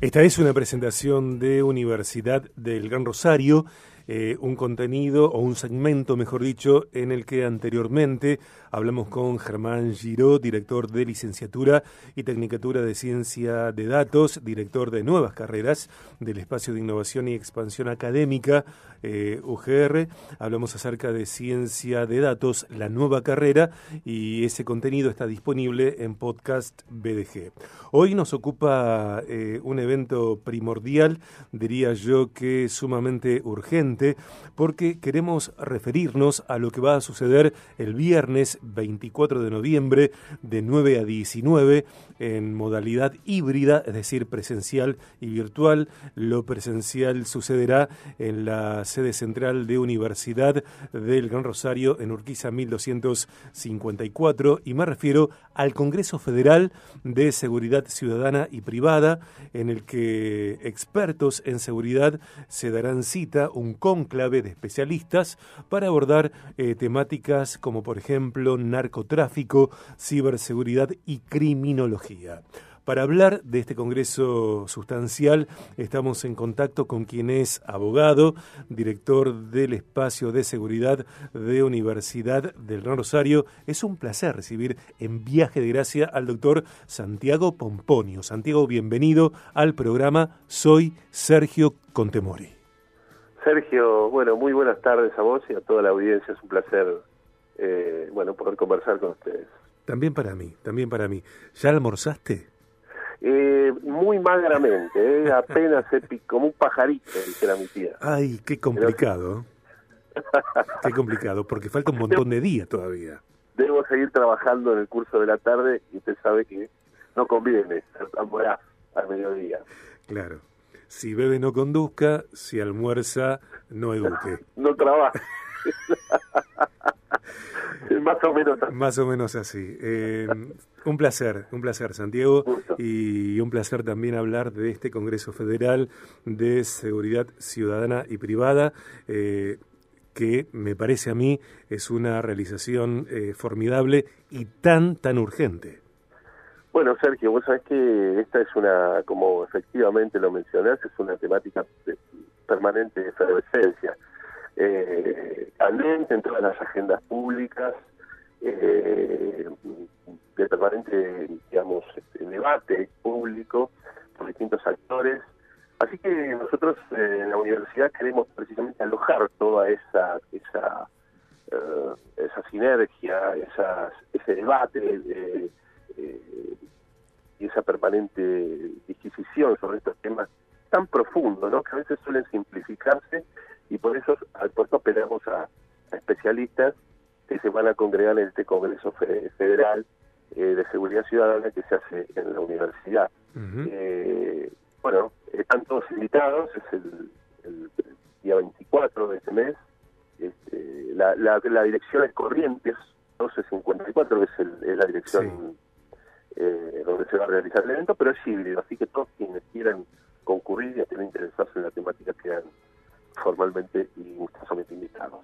Esta es una presentación de Universidad del Gran Rosario, eh, un contenido o un segmento, mejor dicho, en el que anteriormente hablamos con Germán Giró, director de licenciatura y tecnicatura de ciencia de datos, director de nuevas carreras del espacio de innovación y expansión académica eh, UGR. Hablamos acerca de ciencia de datos, la nueva carrera, y ese contenido está disponible en podcast BDG. Hoy nos ocupa eh, un evento primordial, diría yo que sumamente urgente, porque queremos referirnos a lo que va a suceder el viernes 24 de noviembre de 9 a 19 en modalidad híbrida, es decir, presencial y virtual. Lo presencial sucederá en la sede central de Universidad del Gran Rosario en Urquiza 1254 y me refiero al Congreso Federal de Seguridad Ciudadana y Privada en el que expertos en seguridad se darán cita, un cónclave de especialistas para abordar eh, temáticas como por ejemplo narcotráfico, ciberseguridad y criminología. Para hablar de este Congreso sustancial, estamos en contacto con quien es abogado, director del Espacio de Seguridad de Universidad del Gran Rosario. Es un placer recibir en Viaje de Gracia al doctor Santiago Pomponio. Santiago, bienvenido al programa Soy Sergio Contemori. Sergio, bueno, muy buenas tardes a vos y a toda la audiencia. Es un placer, eh, bueno, poder conversar con ustedes. También para mí, también para mí. ¿Ya almorzaste? Eh, muy magramente, eh, apenas como un pajarito, dijera mi tía. Ay, qué complicado. qué complicado, porque falta un montón de días todavía. Debo seguir trabajando en el curso de la tarde y usted sabe que no conviene almorzar al mediodía. Claro. Si bebe no conduzca, si almuerza no eduque. no trabaja. más o menos así. Más o menos así. Eh, un placer, un placer, Santiago. Y un placer también hablar de este Congreso Federal de Seguridad Ciudadana y Privada. Eh, que me parece a mí es una realización eh, formidable y tan, tan urgente. Bueno, Sergio, vos sabés que esta es una, como efectivamente lo mencionás, es una temática de permanente efervescencia eh, en todas las agendas públicas, eh, de permanente, digamos, este, debate público por distintos actores. Así que nosotros eh, en la universidad queremos precisamente alojar toda esa esa eh, esa sinergia, esas, ese debate y esa permanente disquisición sobre estos temas tan profundos, ¿no? que a veces suelen simplificarse y por eso al puesto apelamos a, especialistas que se van a congregar en este Congreso Federal eh, de Seguridad Ciudadana que se hace en la universidad. Eh, bueno, están todos invitados, es el, día 24 de este mes. Este, la, la, dirección es Corrientes 1254, que es, es la dirección eh, donde se va a realizar el evento, pero es híbrido, así que todos quienes quieran concurrir y estén interesados en la temática quedan formalmente y gustosamente invitados.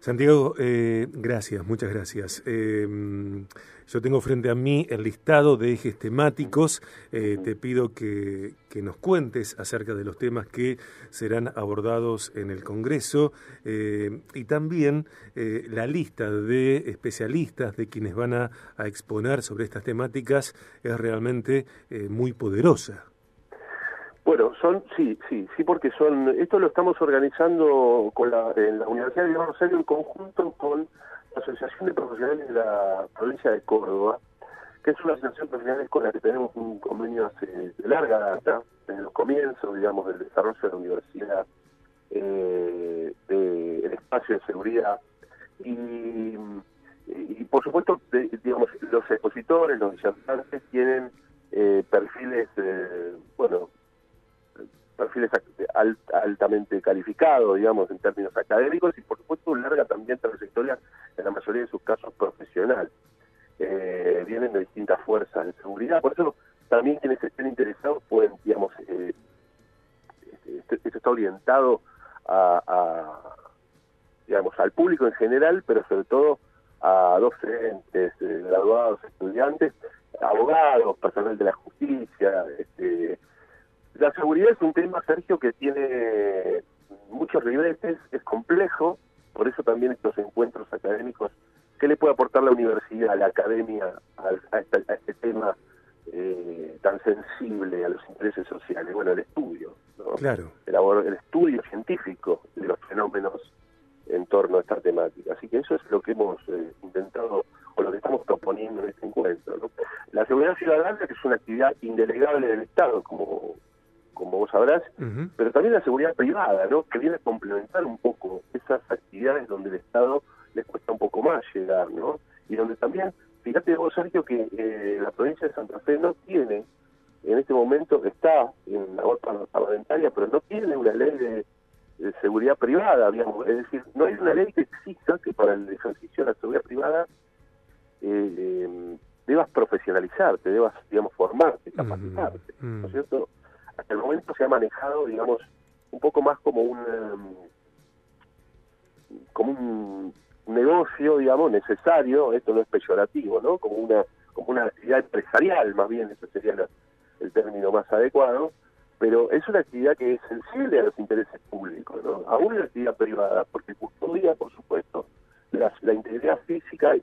Santiago, eh, gracias, muchas gracias. Eh, yo tengo frente a mí el listado de ejes temáticos. Eh, te pido que, nos cuentes acerca de los temas que serán abordados en el Congreso y también la lista de especialistas, de quienes van a exponer sobre estas temáticas, es realmente muy poderosa. Bueno, son, sí, sí, sí, porque son, esto lo estamos organizando con la, en la Universidad de Rosario en conjunto con la Asociación de Profesionales de la provincia de Córdoba, que es una asociación de profesionales con la que tenemos un convenio hace de larga data, desde los comienzos, digamos, del desarrollo de la universidad, eh, del espacio de seguridad, y, y por supuesto, digamos, los expositores, los disertantes tienen eh, perfiles, eh, bueno, perfiles altamente calificados, digamos, en términos académicos y por supuesto larga también trayectoria, en la mayoría de sus casos profesional. Eh, vienen de distintas fuerzas de seguridad, por eso también quienes estén interesados pueden, digamos, eh, este, esto está orientado a, digamos, al público en general, pero sobre todo a docentes, eh, graduados, estudiantes, abogados, personal de la justicia, este, La seguridad es un tema, Sergio, que tiene muchos ribetes, es complejo, por eso también estos encuentros académicos, ¿qué le puede aportar la universidad, la academia a, este, tema eh, tan sensible a los intereses sociales? Bueno, el estudio, ¿no? Claro. El, el estudio científico de los fenómenos en torno a esta temática. Así que eso es lo que hemos eh, intentado o lo que estamos proponiendo en este encuentro. ¿no? La seguridad ciudadana, que es una actividad indelegable del Estado, como sabrás, pero también la seguridad privada, ¿no? Que viene a complementar un poco esas actividades donde el Estado les cuesta un poco más llegar, ¿no? Y donde también, fíjate vos, Sergio, que eh, la provincia de Santa Fe no tiene, en este momento está en la voz parlamentaria, pero no tiene una ley de, seguridad privada, digamos, es decir, no hay una ley que exista que para el ejercicio de la seguridad privada eh, em, debas profesionalizarte, debas, digamos, formarte, capacitarte, ¿no es cierto? Hasta el momento se ha manejado, digamos, un poco más como un em, como un negocio, digamos, necesario, esto no es peyorativo, ¿no? Como una como una actividad empresarial, más bien, ese sería el término más adecuado, pero es una actividad que es sensible a los intereses públicos, ¿no? Aún la actividad privada, porque custodia, por supuesto, la, la integridad física y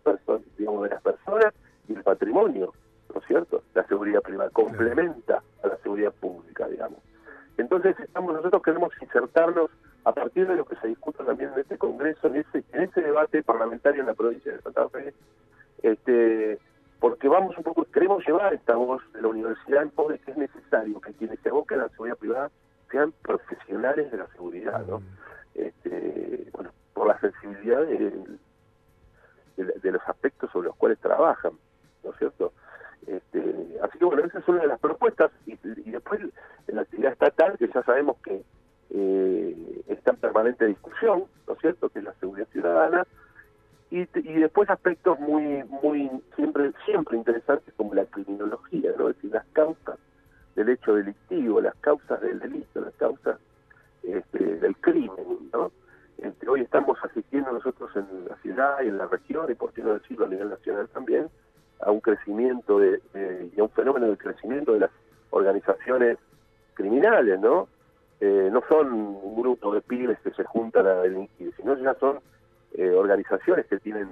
digamos, de las personas y el patrimonio, ¿no es cierto? La seguridad privada complementa a la seguridad pública, digamos. Entonces estamos nosotros queremos insertarnos a partir de lo que se discuta también en este Congreso, en ese, en ese debate parlamentario en la provincia de Santa Fe, este, porque vamos un poco, queremos llevar esta voz de la universidad en poder que es necesario que quienes se aboquen a la seguridad privada sean profesionales de la seguridad, ¿no? Este, bueno, por la sensibilidad de, de, los aspectos sobre los cuales trabajan, ¿no es cierto? Este, así que bueno, esa es una de las propuestas y, después en la actividad estatal, que ya sabemos que eh, está en permanente discusión, ¿no es cierto?, que es la seguridad ciudadana, y, y después aspectos muy, muy siempre, siempre interesantes como la criminología, ¿no? es decir, las causas del hecho delictivo, las causas del delito, las causas este, del crimen, ¿no? Este, hoy estamos asistiendo nosotros en la ciudad y en la región, y por qué no decirlo a nivel nacional también, crecimiento de, un fenómeno de crecimiento de las organizaciones criminales, ¿no? Eh, no son un grupo de pibes que se juntan a delinquir, sino ya son eh, organizaciones que tienen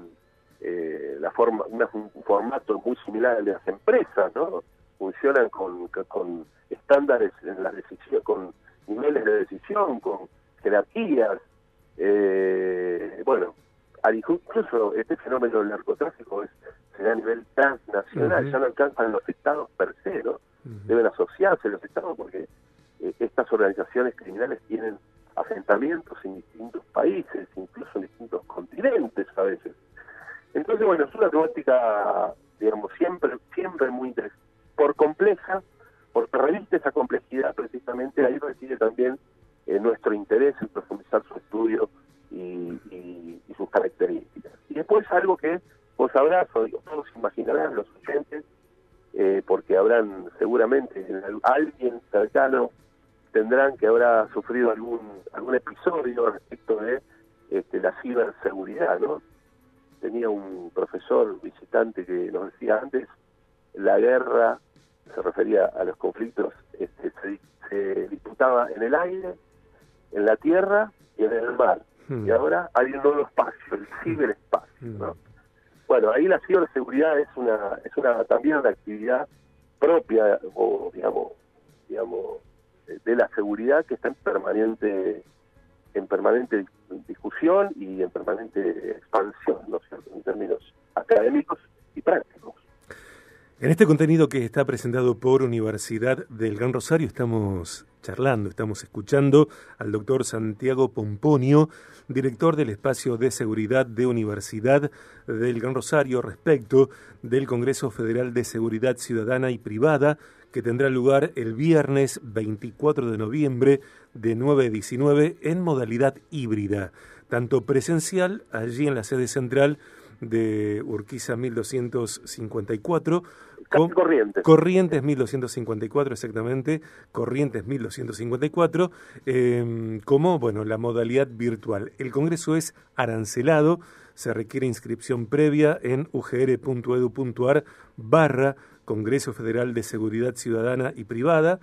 eh, la forma, un formato muy similar al de las empresas, ¿no? Funcionan con, con estándares en la decisión, con niveles de decisión, con jerarquías. bueno, incluso este fenómeno del narcotráfico es se a nivel transnacional, ya no alcanzan los estados per se, ¿no? Deben asociarse los estados porque eh, estas organizaciones criminales tienen asentamientos en distintos países, incluso en distintos continentes a veces. Entonces, bueno, es una temática, digamos, siempre, siempre muy interesante. Por compleja, porque reviste esa complejidad precisamente, ahí reside también eh, nuestro interés en profundizar su estudio y, y sus características. Y después algo que Vos sabrás, o todos imaginarán, los oyentes, eh, porque habrán seguramente alguien cercano tendrán que habrá sufrido algún algún episodio respecto de este, la ciberseguridad, ¿no? Tenía un profesor visitante que nos decía antes, la guerra se refería a los conflictos, este, se, disputaba en el aire, en la tierra y en el mar. Hmm. Y ahora hay un nuevo espacio, el ciberespacio, ¿no? Bueno, ahí la ciberseguridad es una es una también una actividad propia o digamos digamos de la seguridad que está en permanente en permanente discusión y en permanente expansión, ¿no en términos académicos. En este contenido que está presentado por Universidad del Gran Rosario estamos charlando, estamos escuchando al doctor Santiago Pomponio, director del espacio de seguridad de Universidad del Gran Rosario, respecto del Congreso Federal de Seguridad Ciudadana y Privada, que tendrá lugar el viernes 24 de noviembre de 9 a 19 en modalidad híbrida, tanto presencial allí en la sede central de Urquiza 1254. Corrientes. Corrientes 1254, exactamente. Corrientes 1254, em, como, bueno, la modalidad virtual. El Congreso es arancelado, se requiere inscripción previa en ugr.edu.ar barra Congreso Federal de Seguridad Ciudadana y Privada.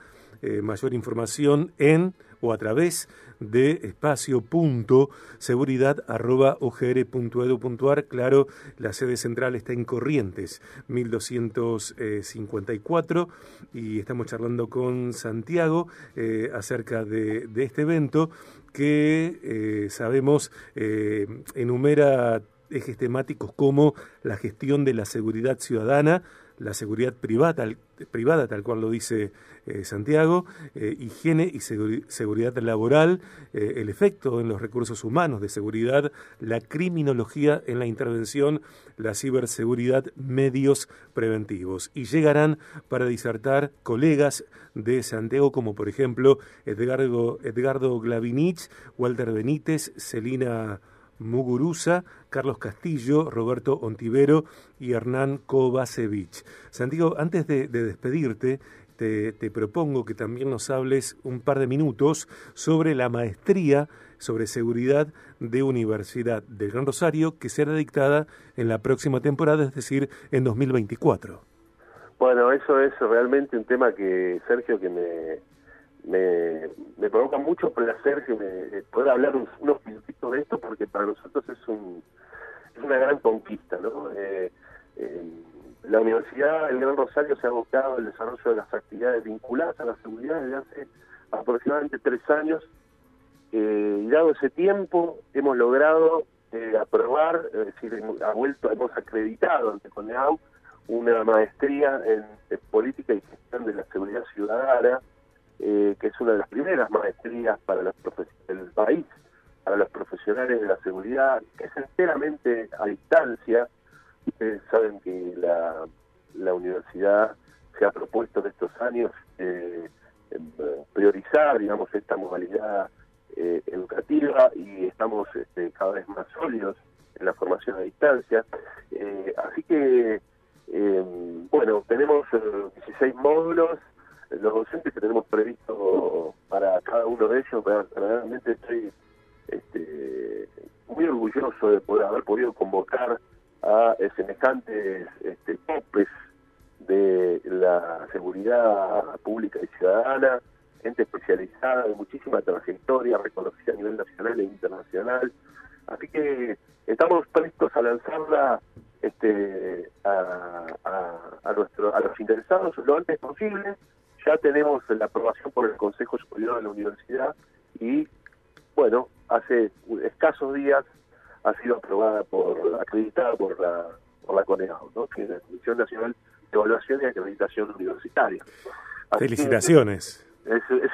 Mayor información en o a través de espacio.seguridad.ugr.edu.ar. Claro, la sede central está en Corrientes, 1254, y estamos charlando con Santiago eh, acerca de, este evento que eh, sabemos eh, enumera ejes temáticos como la gestión de la seguridad ciudadana, la seguridad privada, privada tal cual lo dice eh, Santiago, eh, higiene y seguridad laboral, eh, el efecto en los recursos humanos de seguridad, la criminología en la intervención, la ciberseguridad, medios preventivos. Y llegarán para disertar colegas de Santiago como por ejemplo Edgardo, Edgardo Glavinich, Walter Benítez, Celina Muguruza, Carlos Castillo, Roberto Ontivero y Hernán Kovacevic. Santiago, antes de, despedirte, te, propongo que también nos hables un par de minutos sobre la maestría sobre seguridad de Universidad del Gran Rosario que será dictada en la próxima temporada, es decir, en 2024. Bueno, eso es realmente un tema que, Sergio, que me, me, me provoca mucho placer que me pueda hablar unos minutitos de esto porque para nosotros es un es una gran conquista ¿no? Eh, la universidad el Gran Rosario se ha abocado al desarrollo de las actividades vinculadas a la seguridad desde hace aproximadamente tres años eh, y dado ese tiempo hemos logrado eh, aprobar es decir ha vuelto hemos acreditado ante CONEAU una maestría en política y gestión de la seguridad ciudadana eh, que es una de las primeras maestrías para los del país, para los profesionales de la seguridad, que es enteramente a distancia. Ustedes saben que la, la universidad se ha propuesto en estos años eh, priorizar, digamos, esta modalidad eh, educativa y estamos este, cada vez más sólidos en la formación a distancia. así que, bueno, tenemos 16 módulos los docentes que tenemos previsto para cada uno de ellos, realmente estoy este, muy orgulloso de poder haber podido convocar a semejantes este, topes de la seguridad pública y ciudadana, gente especializada de muchísima trayectoria, reconocida a nivel nacional e internacional. Así que estamos prestos a lanzarla este, a, a, nuestro, a los interesados lo antes posible ya tenemos la aprobación por el Consejo Superior de la Universidad y, bueno, hace escasos días ha sido aprobada por, acreditada por la, por la CONEAU, ¿no? que es la Comisión Nacional de Evaluación y Acreditación Universitaria. Felicitaciones.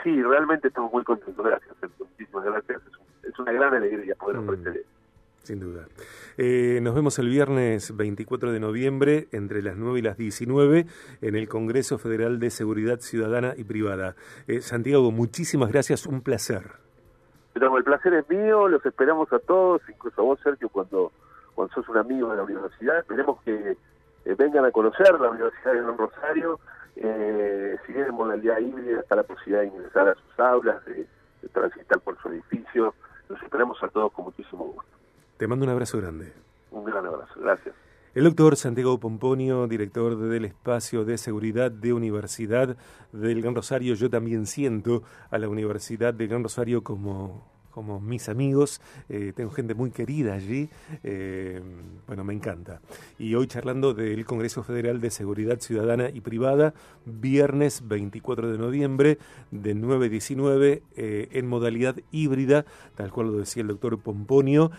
sí, realmente estamos muy contentos. Gracias, muchísimas gracias. Es, una gran alegría poder mm. ofrecer esto. Sin duda. Eh, nos vemos el viernes 24 de noviembre entre las 9 y las 19 en el Congreso Federal de Seguridad Ciudadana y Privada. Eh, Santiago, muchísimas gracias, un placer. Pero el placer es mío, los esperamos a todos, incluso a vos, Sergio, cuando, cuando sos un amigo de la universidad. Esperemos que eh, vengan a conocer la Universidad de Don Rosario. si bien en modalidad híbrida está la posibilidad de ingresar a sus aulas, de transitar por su edificio. Los esperamos a todos con muchísimo gusto. Te mando un abrazo grande. Un gran abrazo, gracias. El doctor Santiago Pomponio, director del Espacio de Seguridad de Universidad del Gran Rosario, yo también siento a la Universidad del Gran Rosario como como mis amigos, eh, tengo gente muy querida allí, eh, bueno, me encanta. Y hoy charlando del Congreso Federal de Seguridad Ciudadana y Privada, viernes 24 de noviembre de 9.19 eh, en modalidad híbrida, tal cual lo decía el doctor Pomponio,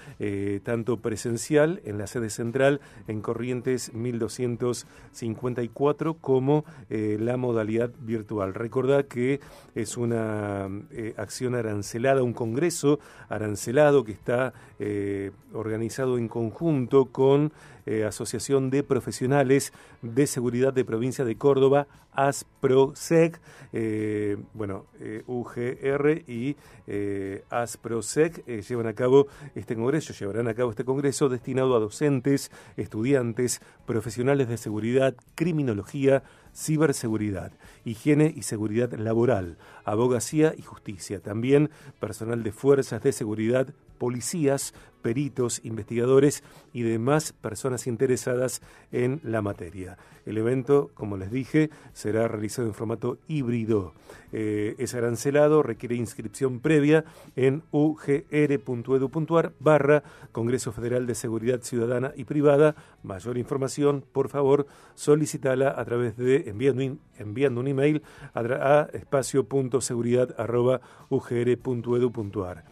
tanto presencial en la sede central en Corrientes 1254 como la modalidad virtual. Recordad que es una acción arancelada, un congreso arancelado que está eh, organizado en conjunto con eh, Asociación de Profesionales de Seguridad de Provincia de Córdoba, ASPROSEC, eh, bueno, UGR y ASPROSEC llevan a cabo este congreso, llevarán a cabo este congreso destinado a docentes, estudiantes, profesionales de seguridad, criminología, ciberseguridad, higiene y seguridad laboral, abogacía y justicia. También personal de fuerzas de seguridad, policías, peritos, investigadores y demás personas interesadas en la materia. El evento, como les dije, será realizado en formato híbrido. Eh, es arancelado, requiere inscripción previa en ugr.edu.ar barra Congreso Federal de Seguridad Ciudadana y Privada. Mayor información, por favor, solicitala a través de enviando, un email a, a espacio.seguridad.ugr.edu.ar.